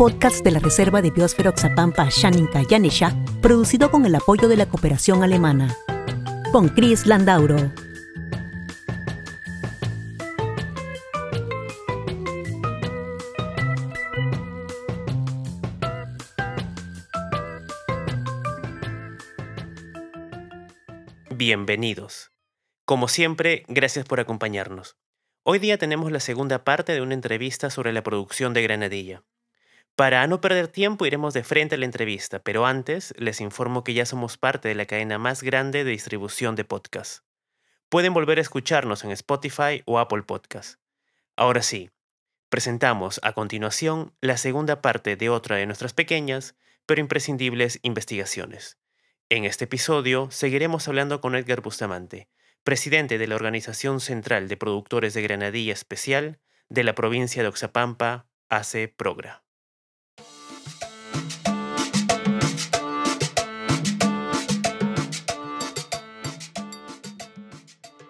podcast de la Reserva de Biosfera Oxapampa Shaninka Yanesha, producido con el apoyo de la cooperación alemana. Con Chris Landauro. Bienvenidos. Como siempre, gracias por acompañarnos. Hoy día tenemos la segunda parte de una entrevista sobre la producción de granadilla. Para no perder tiempo iremos de frente a la entrevista, pero antes les informo que ya somos parte de la cadena más grande de distribución de podcasts. Pueden volver a escucharnos en Spotify o Apple Podcasts. Ahora sí, presentamos a continuación la segunda parte de otra de nuestras pequeñas pero imprescindibles investigaciones. En este episodio seguiremos hablando con Edgar Bustamante, presidente de la Organización Central de Productores de Granadilla Especial de la provincia de Oxapampa, AC Progra.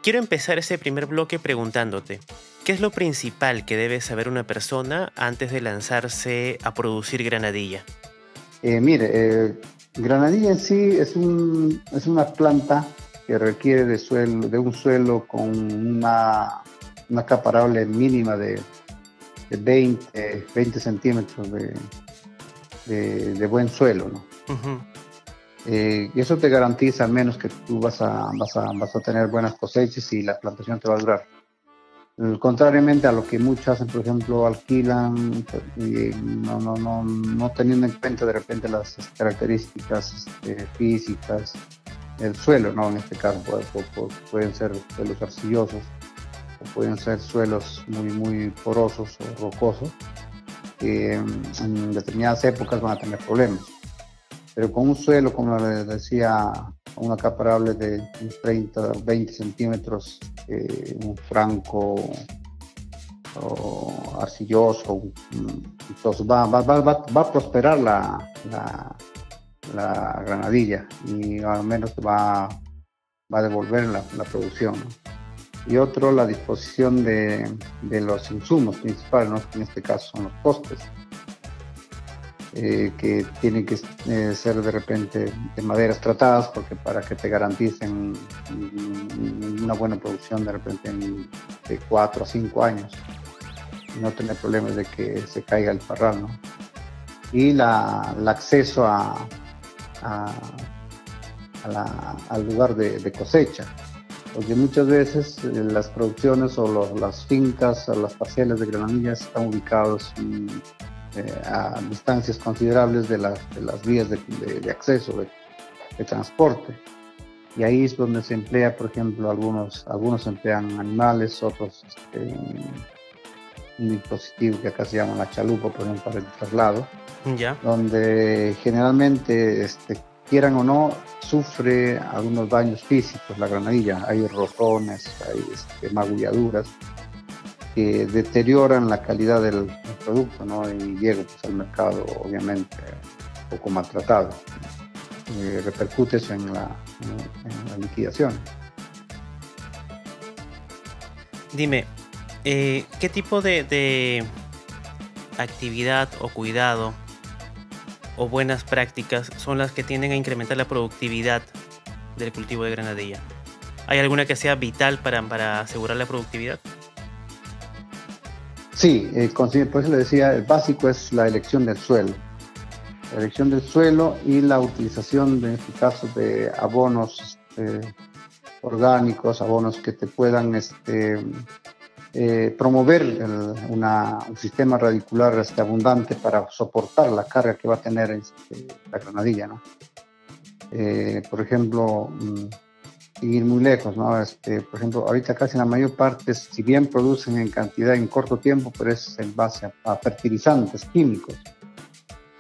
Quiero empezar ese primer bloque preguntándote, ¿qué es lo principal que debe saber una persona antes de lanzarse a producir granadilla? Eh, mire, eh, granadilla en sí es, un, es una planta que requiere de, suelo, de un suelo con una, una capa mínima de, 20, 20 centímetros de, de, buen suelo. ¿no? Eh, eso te garantiza al menos que tú vas a, vas, a, vas a tener buenas cosechas y la plantación te va a durar. Contrariamente a lo que muchos hacen, por ejemplo, alquilan y no, no, no, no teniendo en cuenta de repente las características este, físicas el suelo, ¿no? En este caso pueden ser suelos arcillosos o pueden ser suelos muy, muy porosos o rocosos que en determinadas épocas van a tener problemas. Pero con un suelo, como les decía, una capa de 30, 20 centímetros, eh, un franco arcilloso, entonces va, va, va, va, a prosperar la, la granadilla y al menos va, a devolver la, producción. Y otro, la disposición de, de, los insumos principales, en este caso son los postes, eh, que tienen que eh, ser de repente de maderas tratadas porque para que te garanticen una buena producción de repente de 4 a 5 años no tener problemas de que se caiga el parral. Y la, el acceso a, al lugar de, cosecha. Porque muchas veces eh, las producciones o las fincas o las parcelas de granadillas están ubicados eh, a distancias considerables de, las vías de, acceso, de, transporte. Y ahí es donde se emplea, por ejemplo, algunos, algunos emplean animales, otros este, un dispositivo que acá se llama la chalupa, por ejemplo, para el traslado donde generalmente, este, quieran o no, sufre algunos daños físicos la granadilla. Hay rotones, hay este, magulladuras que deterioran la calidad del, producto ¿no? y llega pues, al mercado obviamente un poco maltratado. Eh, repercute eso en la, liquidación. Dime, eh, ¿qué tipo de actividad o cuidado o buenas prácticas son las que tienden a incrementar la productividad del cultivo de granadilla? ¿Hay alguna que sea vital para asegurar la productividad? Sí, eh, por eso le decía, el básico es la elección del suelo. La elección del suelo y la utilización, en este caso, de abonos este, orgánicos, abonos que te puedan este, eh, promover un sistema radicular este, abundante para soportar la carga que va a tener este, la granadilla. ¿no? Eh, por ejemplo, mm, ir muy lejos, ¿no? Este, por ejemplo, ahorita casi la mayor parte, si bien producen en cantidad en corto tiempo, pero es en base a, fertilizantes químicos.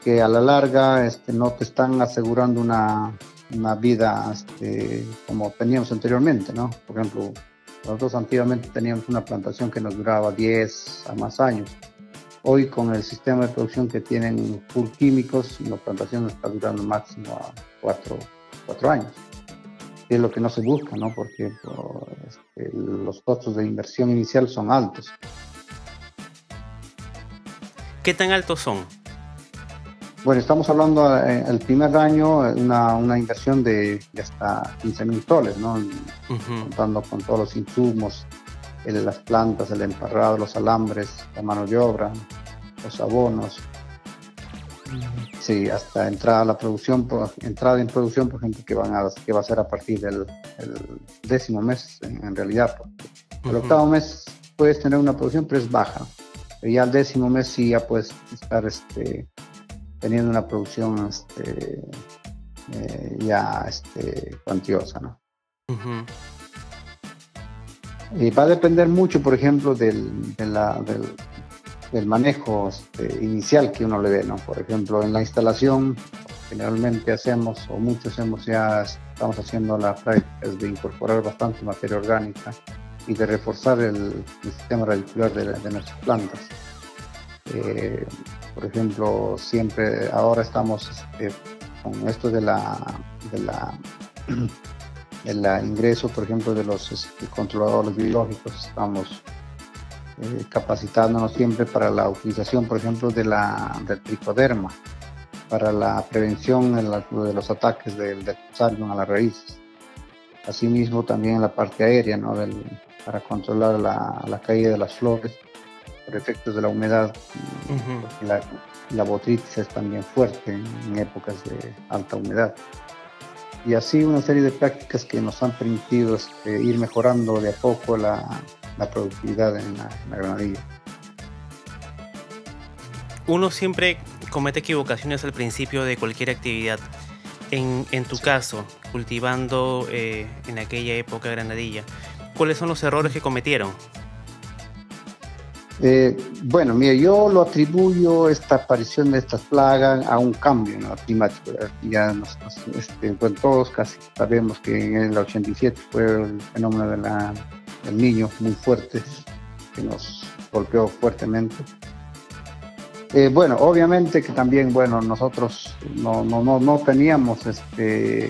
que a la larga este, no te están asegurando una, una vida este, como teníamos anteriormente, ¿no? Por ejemplo, nosotros antiguamente teníamos una plantación que nos duraba 10 a más años. Hoy con el sistema de producción que tienen full químicos, la plantación está durando máximo a 4, años. Es lo que no se busca, ¿no? Porque este, los costos de inversión inicial son altos. ¿Qué tan altos son? Bueno, estamos hablando eh, el primer año, una, una inversión de, hasta 15 mil soles, ¿no? Contando con todos los insumos, las plantas, el emparrado, los alambres, la mano de obra, los abonos. Sí, hasta entrada a la producción, entrada en producción, por ejemplo, que, van a, que va a ser a partir del décimo mes, en, realidad. El octavo mes puedes tener una producción, pero es baja. Pero ya el décimo mes sí ya puedes estar este, teniendo una producción este, eh, ya este, cuantiosa, ¿no? Y va a depender mucho, por ejemplo, del, del, manejo este, inicial que uno le dé, ¿no? Por ejemplo, en la instalación generalmente hacemos, o muchos hemos ya, estamos haciendo la práctica de incorporar bastante materia orgánica y de reforzar el, sistema radicular de, de nuestras plantas. Eh, por ejemplo, siempre ahora estamos este, con esto de la, de la el ingreso, por ejemplo, de los este, controladores biológicos, estamos eh, capacitándonos siempre para la utilización, por ejemplo, de la, del tricoderma, para la prevención de los ataques del, del a las raíces. Asimismo, también en la parte aérea, ¿no? para controlar la, la caída de las flores efectos de la humedad. la, la, botritis es también fuerte en, épocas de alta humedad. Y así una serie de prácticas que nos han permitido este, ir mejorando de a poco la, la productividad en la, granadilla. Uno siempre comete equivocaciones al principio de cualquier actividad. En, en tu caso, cultivando eh, en aquella época granadilla, ¿cuáles son los errores que cometieron? Eh, bueno, mire, yo lo atribuyo esta aparición de estas plagas a un cambio en climático. Ya nos, este, todos casi sabemos que en el 87 fue el fenómeno de del niño muy fuerte que nos golpeó fuertemente. Eh, bueno, obviamente que también, bueno, nosotros no, no, no, no teníamos este,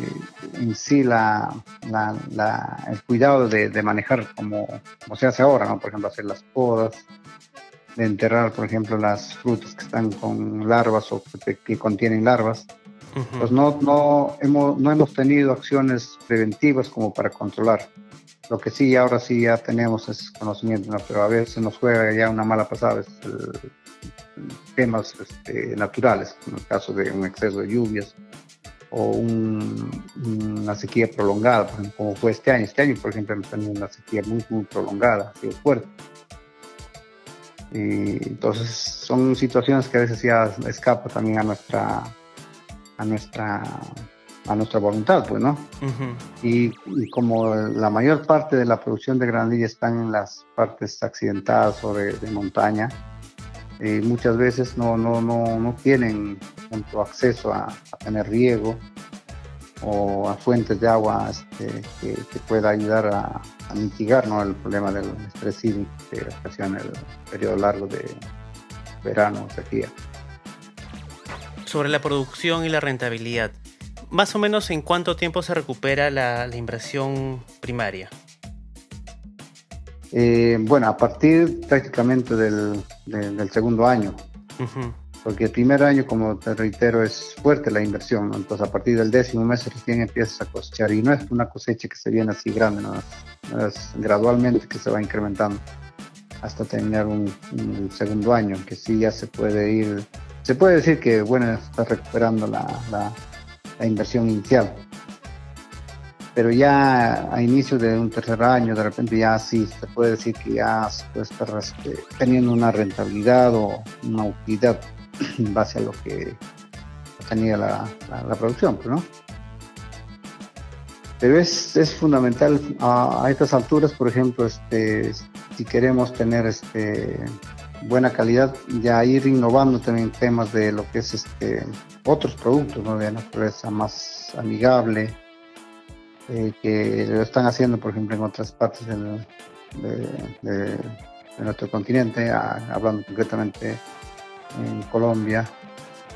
en sí la, la, el cuidado de, de, manejar como, como se hace ahora, ¿no? Por ejemplo, hacer las podas, de enterrar, por ejemplo, las frutas que están con larvas o que, contienen larvas. Pues no, no, hemos, no hemos tenido acciones preventivas como para controlar. Lo que sí, ahora sí ya tenemos es conocimiento, pero a veces nos juega ya una mala pasada, es temas este, naturales, en el caso de un exceso de lluvias o una sequía prolongada, como fue este año. Este año, por ejemplo, hemos tenido una sequía muy, muy prolongada, ha sido fuerte. Entonces son situaciones que a veces ya escapan también a nuestra, a nuestra, a nuestra voluntad, pues, ¿no? y, como la mayor parte de la producción de granadilla están en las partes accidentadas o de, montaña, eh, muchas veces no, no, no, no tienen acceso a, a tener riego o a fuentes de agua este, que, pueda ayudar a, mitigar el problema del estrés hídrico que ocasiona el periodo largo de verano o sequía. Sobre la producción y la rentabilidad, más o menos en cuánto tiempo se recupera la, inversión primaria? Eh, bueno, a partir prácticamente del, segundo año. Porque el primer año, como te reitero, es fuerte la inversión, entonces a partir del décimo mes recién empiezas a cosechar. Y no es una cosecha que se viene así grande, ¿no? es gradualmente que se va incrementando hasta terminar un, segundo año, que sí ya se puede ir, se puede decir que bueno, está recuperando la, la, inversión inicial, pero ya a inicio de un tercer año, de repente ya sí se puede decir que ya se puede estar este, teniendo una rentabilidad o una utilidad en base a lo que tenía la, la, producción, ¿no? Pero es, es fundamental a, estas alturas, por ejemplo, este, si queremos tener este, buena calidad, ya ir innovando también temas de lo que es este otros productos ¿no? de naturaleza más amigable, eh, que lo están haciendo, por ejemplo, en otras partes del, de, nuestro continente, hablando concretamente en Colombia,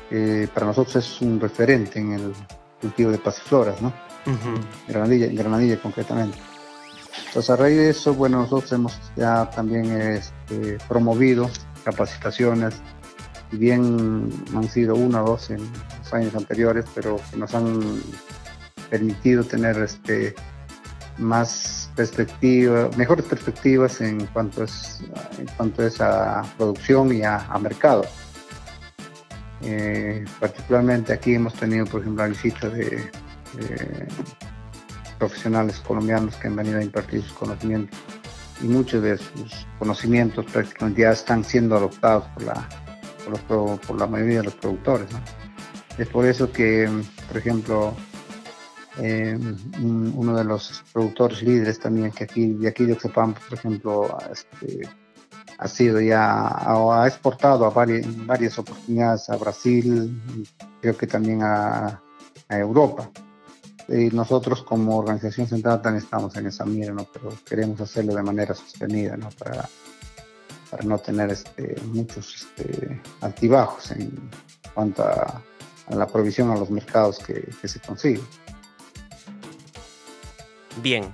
que para nosotros es un referente en el cultivo de pasifloras, ¿no? Granadilla, Granadilla concretamente. Entonces, a raíz de eso, bueno, nosotros hemos ya también este, promovido capacitaciones, y bien han sido una o dos en los años anteriores, pero que nos han permitido tener este, más perspectiva, mejores perspectivas en cuanto es, en cuanto es a producción y a, mercado. Eh, particularmente aquí hemos tenido, por ejemplo, la visita de profesionales colombianos que han venido a impartir sus conocimientos y muchos de sus conocimientos prácticamente ya están siendo adoptados por la, por, la mayoría de los productores. Es por eso que, por ejemplo, eh, uno de los productores líderes también que aquí de aquí de Oxapampa, por ejemplo, este, ha sido ya ha exportado a varias, varias oportunidades a Brasil, creo que también a Europa y nosotros como organización central estamos en esa mira, ¿no? pero queremos hacerlo de manera sostenida ¿no? Para, para no tener este, muchos este, altibajos en cuanto a, la provisión a los mercados que, que se consiguen. Bien,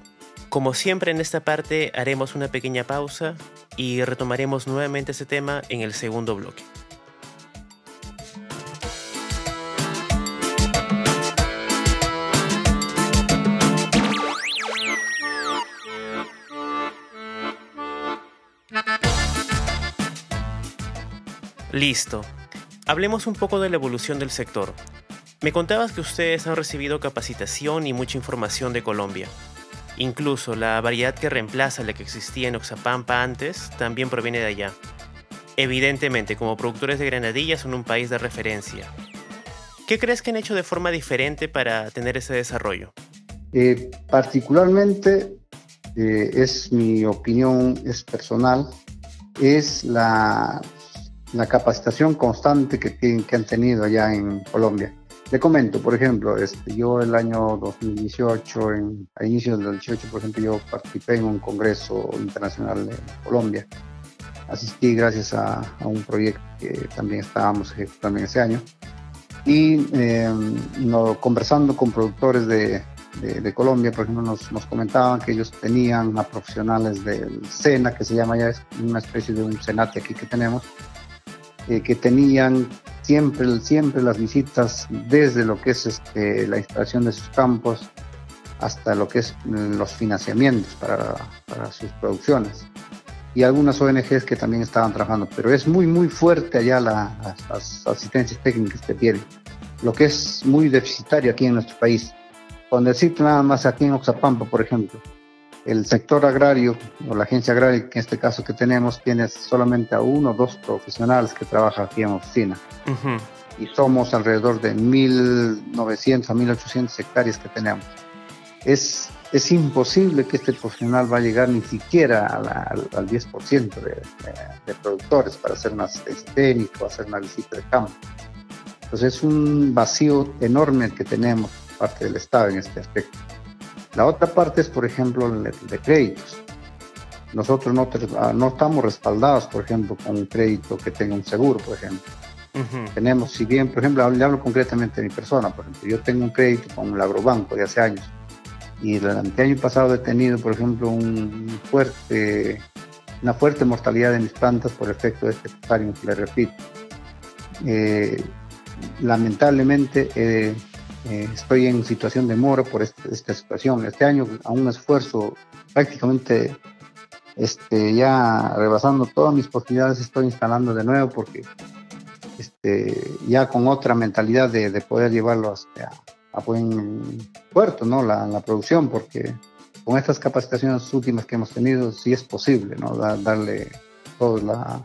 como siempre en esta parte haremos una pequeña pausa y retomaremos nuevamente ese tema en el segundo bloque. Listo. Hablemos un poco de la evolución del sector. Me contabas que ustedes han recibido capacitación y mucha información de Colombia. Incluso la variedad que reemplaza la que existía en Oxapampa antes también proviene de allá. Evidentemente, como productores de granadillas son un país de referencia. ¿Qué crees que han hecho de forma diferente para tener ese desarrollo? Eh, particularmente, eh, es mi opinión, es personal, es la la capacitación constante que, tienen, que han tenido allá en Colombia. Le comento, por ejemplo, este, yo el año 2018, en, a inicios del 2018, por ejemplo, yo participé en un congreso internacional en Colombia. Asistí gracias a, un proyecto que también estábamos ejecutando en ese año. Y em, no, conversando con productores de, de, Colombia, por ejemplo, nos, nos, comentaban que ellos tenían a profesionales del SENA, que se llama ya es una especie de un SENATE aquí que tenemos, eh, que tenían siempre, siempre las visitas desde lo que es este, la instalación de sus campos hasta lo que es mm, los financiamientos para, para sus producciones y algunas ONGs que también estaban trabajando, pero es muy, muy fuerte allá la, las, asistencias técnicas que tienen, lo que es muy deficitario aquí en nuestro país. Con decirte nada más aquí en Oxapampa, por ejemplo, el sector agrario o la agencia agraria, que en este caso que tenemos, tiene solamente a uno o dos profesionales que trabajan aquí en oficina. Y somos alrededor de 1.900 a 1.800 hectáreas que tenemos. Es, es imposible que este profesional va a llegar ni siquiera al, al 10% de, de, productores para hacer una asistencia técnica o hacer una visita de campo. Entonces es un vacío enorme que tenemos parte del Estado en este aspecto. La otra parte es, por ejemplo, el de créditos. Nosotros no, ah, no estamos respaldados, por ejemplo, con un crédito que tenga un seguro, por ejemplo. Tenemos, si bien, por ejemplo, le hablo concretamente de mi persona, por ejemplo, yo tengo un crédito con el agrobanco de hace años y el año pasado he tenido, por ejemplo, un fuerte, una fuerte mortalidad de mis plantas por efecto de este que le repito. Eh, lamentablemente, eh, eh, estoy en situación de mora por este, esta situación. Este año, a un esfuerzo prácticamente este, ya rebasando todas mis posibilidades, estoy instalando de nuevo porque este, ya con otra mentalidad de, poder llevarlo hasta a, buen puerto, ¿no? La, la, producción, porque con estas capacitaciones últimas que hemos tenido, sí es posible, ¿no? darle toda la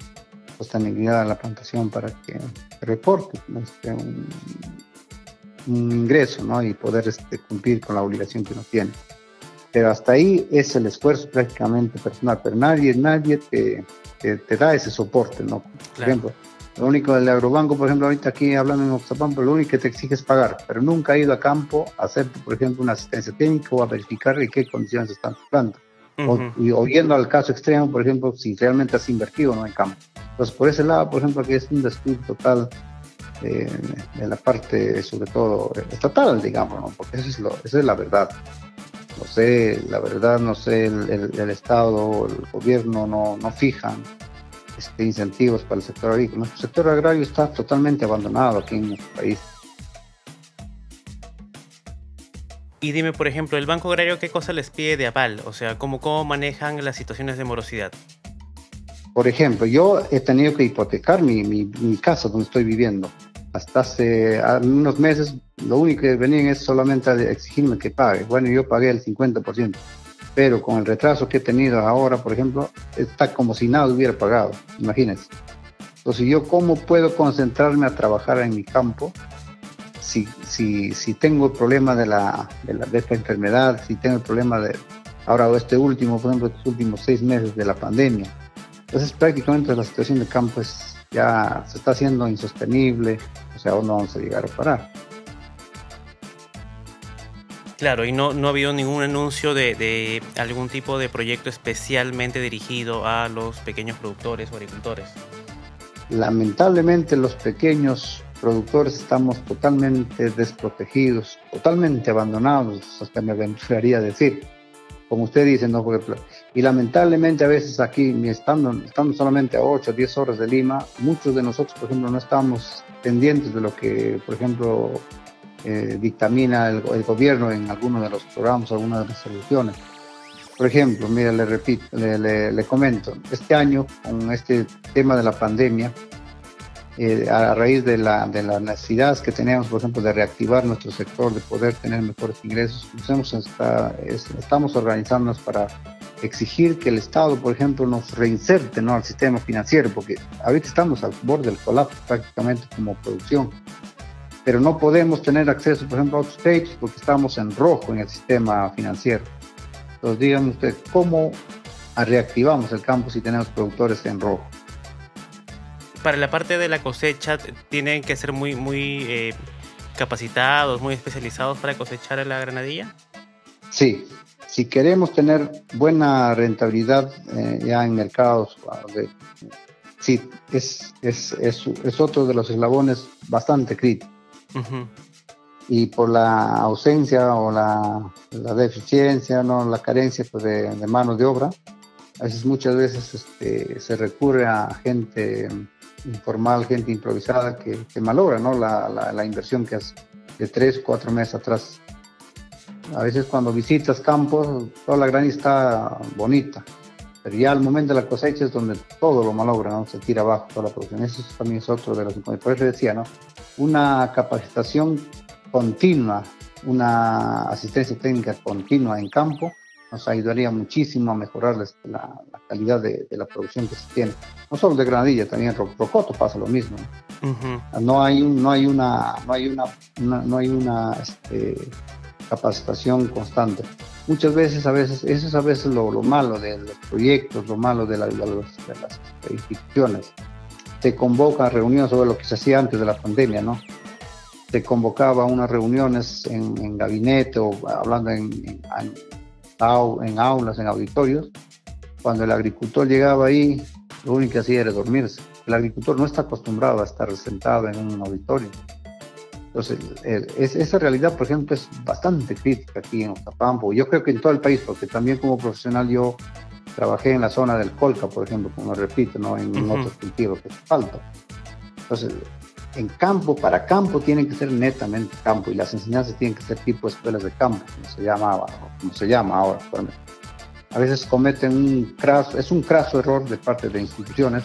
sostenibilidad a la plantación para que reporte este, un, un ingreso ¿no? y poder este, cumplir con la obligación que uno tiene. Pero hasta ahí es el esfuerzo prácticamente personal, pero nadie, nadie te, te, da ese soporte, ¿no? Por ejemplo, lo único del agrobanco, por ejemplo, ahorita aquí hablando en Oxapampa, lo único que te exige es pagar, pero nunca ha ido a campo a hacer, por ejemplo, una asistencia técnica o a verificar en qué condiciones están plantas. o, y, yendo al caso extremo, por ejemplo, si realmente has invertido no en campo. Entonces, por ese lado, por ejemplo, aquí es un descuido total eh, de la parte, sobre todo, estatal, digamos, ¿no? porque eso es, lo, eso es la verdad. No sé, la verdad, no sé, el, el, Estado, el gobierno no, no fijan este, incentivos para el sector agrícola. Nuestro sector agrario está totalmente abandonado aquí en nuestro país. Y dime, por ejemplo, ¿el Banco Agrario qué cosa les pide de aval? O sea, ¿cómo, cómo manejan las situaciones de morosidad? Por ejemplo, yo he tenido que hipotecar mi, mi, mi casa donde estoy viviendo. Hasta hace unos meses, lo único que venían es solamente a exigirme que pague. Bueno, yo pagué el 50%, pero con el retraso que he tenido ahora, por ejemplo, está como si nada hubiera pagado. Imagínense. Entonces, ¿yo cómo puedo concentrarme a trabajar en mi campo si, si, si tengo el problema de, la, de, la, de esta enfermedad, si tengo el problema de, ahora este último, por ejemplo, estos últimos seis meses de la pandemia? Entonces prácticamente la situación de campo es, ya se está haciendo insostenible, o sea, aún no vamos a llegar a parar. Claro, y no, no ha habido ningún anuncio de, de, algún tipo de proyecto especialmente dirigido a los pequeños productores o agricultores. Lamentablemente los pequeños productores estamos totalmente desprotegidos, totalmente abandonados, hasta me aventuraría a decir como usted dice, ¿no? Porque, y lamentablemente a veces aquí, estando, estando solamente a 8 o 10 horas de Lima, muchos de nosotros, por ejemplo, no estamos pendientes de lo que, por ejemplo, eh, dictamina el, el, gobierno en algunos de los programas, algunas de las soluciones. Por ejemplo, mira, le repito, le, le, le comento, este año, con este tema de la pandemia, eh, a raíz de, la, de las necesidades que tenemos, por ejemplo, de reactivar nuestro sector, de poder tener mejores ingresos, pues está, es, estamos organizándonos para exigir que el Estado, por ejemplo, nos reinserte ¿no? al sistema financiero, porque ahorita estamos al borde del colapso prácticamente como producción, pero no podemos tener acceso, por ejemplo, a otros créditos porque estamos en rojo en el sistema financiero. Entonces, díganme usted, ¿cómo reactivamos el campo si tenemos productores en rojo? para la parte de la cosecha tienen que ser muy, muy eh, capacitados, muy especializados para cosechar la granadilla? Sí, si queremos tener buena rentabilidad eh, ya en mercados, de, sí, es, es, es, es, otro de los eslabones bastante críticos. Uh -huh. Y por la ausencia o la, la deficiencia, no la carencia pues, de, de mano de obra, a veces muchas veces este, se recurre a gente informal, gente improvisada que, que malogra ¿no? la, la, la, inversión que hace de tres, cuatro meses atrás. A veces cuando visitas campos, toda la granja está bonita, pero ya al momento de la cosecha es donde todo lo malogra, ¿no? se tira abajo toda la producción. Eso también es otro de los Por eso decía, ¿no? una capacitación continua, una asistencia técnica continua en campo nos ayudaría muchísimo a mejorar la, la calidad de, de, la producción que se tiene. No solo de granadilla, también en Rocoto pasa lo mismo. Uh -huh. No hay no hay una, no hay una, una no hay una este, capacitación constante. Muchas veces, a veces, eso es a veces lo, lo malo de los proyectos, lo malo de, la, de, las instituciones. Se convoca a reuniones sobre lo que se hacía antes de la pandemia, ¿no? Se convocaba a unas reuniones en, en gabinete o hablando en, en en aulas, en auditorios, cuando el agricultor llegaba ahí, lo único que hacía era dormirse. El agricultor no está acostumbrado a estar sentado en un auditorio. Entonces, el, es, esa realidad, por ejemplo, es bastante crítica aquí en Otapampo. Yo creo que en todo el país, porque también como profesional yo trabajé en la zona del Colca, por ejemplo, como repito, ¿no? en, uh -huh. otros cultivos que falta. Entonces, en campo, para campo, tienen que ser netamente campo y las enseñanzas tienen que ser tipo escuelas de campo, como se llama, como se llama ahora actualmente. A veces cometen un craso, es un craso error de parte de instituciones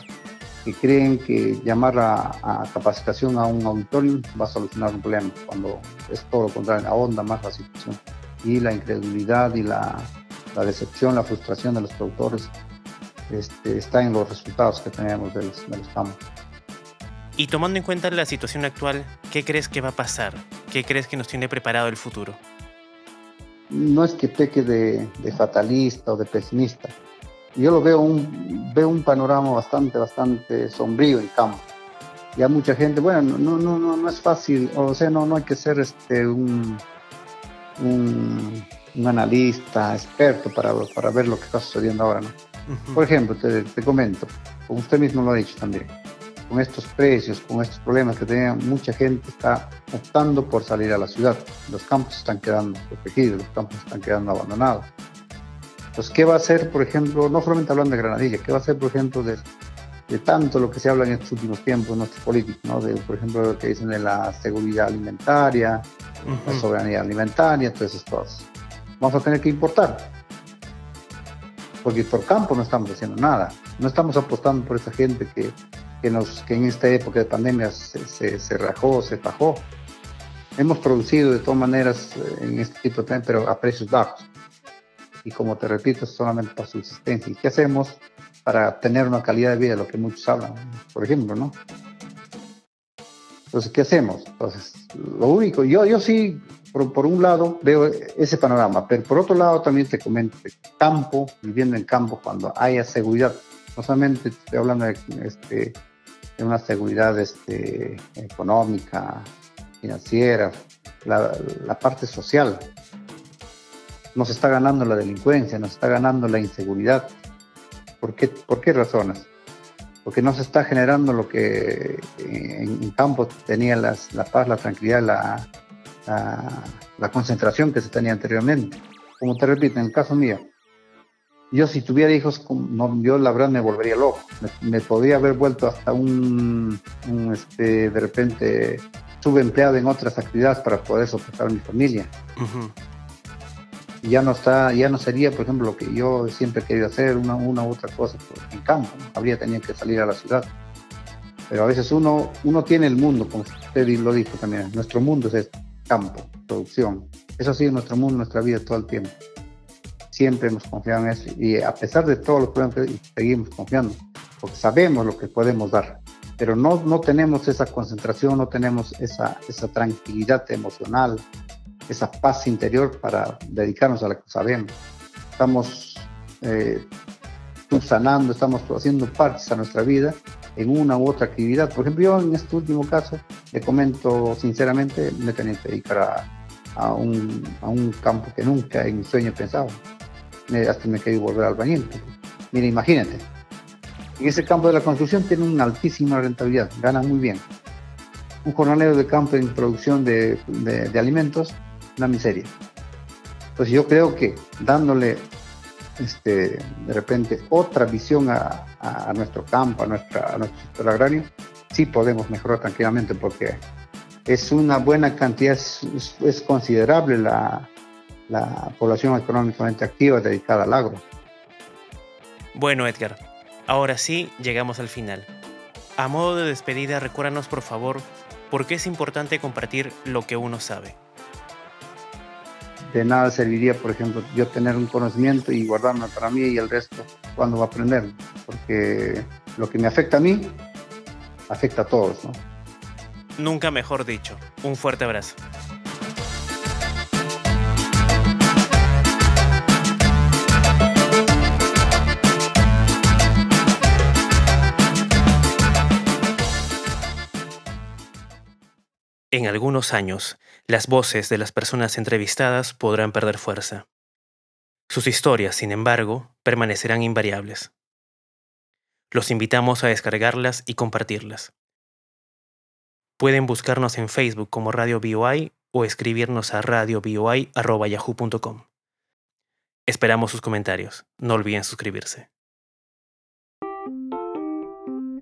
que creen que llamar a, a capacitación a un auditorio va a solucionar un problema, cuando es todo lo contrario, ahonda más la situación. Y la incredulidad y la, la decepción, la frustración de los productores este, está en los resultados que tenemos de los, de los campos. Y tomando en cuenta la situación actual, ¿qué crees que va a pasar? ¿Qué crees que nos tiene preparado el futuro? no es que peque de, fatalista o de pesimista. Yo lo veo un, veo un panorama bastante, bastante sombrío en campo. Ya mucha gente, bueno, no, no, no, no es fácil, o sea, no, no hay que ser este, un, un, analista experto para, para ver lo que está sucediendo ahora, ¿no? Por ejemplo, te, te comento, como usted mismo lo ha dicho también, con estos precios, con estos problemas que tenía, mucha gente está optando por salir a la ciudad. Los campos están quedando protegidos, los campos están quedando abandonados. Entonces, ¿qué va a hacer, por ejemplo, no solamente hablando de Granadilla, qué va a hacer, por ejemplo, de, de tanto lo que se habla en estos últimos tiempos, nuestros políticos, ¿no? de, por ejemplo, lo que dicen de la seguridad alimentaria, la soberanía alimentaria, todas esas cosas? Vamos a tener que importar, porque por campo no estamos haciendo nada, no estamos apostando por esa gente que que, nos, que en esta época de pandemia se, se, rajó, se bajó. Hemos producido de todas maneras eh, en este tipo de pero a precios bajos. Y como te repito, solamente para subsistencia. ¿Y qué hacemos para tener una calidad de vida, lo que muchos hablan, por ejemplo, ¿no? Entonces, ¿qué hacemos? Entonces, lo único, yo, yo sí, por, por, un lado, veo ese panorama, pero por otro lado también te comento, campo, viviendo en campo, cuando haya seguridad, no solamente estoy hablando de este, de una seguridad este, económica, financiera, la, parte social. Nos está ganando la delincuencia, nos está ganando la inseguridad. ¿Por qué, por qué razones? Porque no se está generando lo que en, campo tenía la paz, la tranquilidad, la, concentración que se tenía anteriormente. Como te repito, en el caso mío, yo si tuviera hijos, no, yo la verdad me volvería loco. Me, podría haber vuelto hasta un, este, de repente, subempleado en otras actividades para poder soportar a mi familia. Ya no está, ya no sería, por ejemplo, lo que yo siempre he querido hacer, una, una u otra cosa en campo. Habría tenido que salir a la ciudad. Pero a veces uno, uno tiene el mundo, como usted lo dijo también. Nuestro mundo es campo, producción. Eso ha sido nuestro mundo, nuestra vida todo el tiempo siempre hemos confiado en eso y a pesar de todos los problemas seguimos confiando, porque sabemos lo que podemos dar, pero no, no tenemos esa concentración, no tenemos esa, esa tranquilidad emocional, esa paz interior para dedicarnos a lo que sabemos. Estamos eh, estamos haciendo partes a nuestra vida en una u otra actividad. Por ejemplo, yo en este último caso, le comento sinceramente, me tenía que dedicar a, a, un, a un campo que nunca en mi sueño pensaba hasta me quedé volver al albañil. Mira, imagínate, en ese campo de la construcción tiene una altísima rentabilidad, gana muy bien. Un jornalero de campo en producción de, de, alimentos, una miseria. Entonces yo creo que dándole este, de repente otra visión a, a, nuestro campo, a, nuestra, a nuestro sector agrario, sí podemos mejorar tranquilamente porque es una buena cantidad, es considerable la, la población económicamente activa dedicada al agro. Bueno, Edgar, ahora sí llegamos al final. A modo de despedida, recuérdanos por favor por qué es importante compartir lo que uno sabe. De nada serviría, por ejemplo, yo tener un conocimiento y guardarme para mí y el resto cuando va a aprender, porque lo que me afecta a mí afecta a todos, ¿no? Nunca mejor dicho. Un fuerte abrazo. En algunos años, las voces de las personas entrevistadas podrán perder fuerza. Sus historias, sin embargo, permanecerán invariables. Los invitamos a descargarlas y compartirlas. Pueden buscarnos en Facebook como Radio BOI o escribirnos a radioboi.yahoo.com. Esperamos sus comentarios. No olviden suscribirse.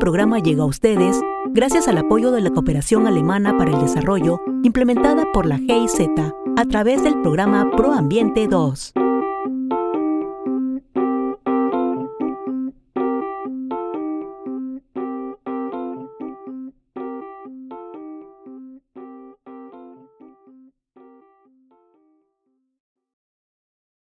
Programa llega a ustedes gracias al apoyo de la Cooperación Alemana para el Desarrollo implementada por la GIZ a través del programa ProAmbiente 2.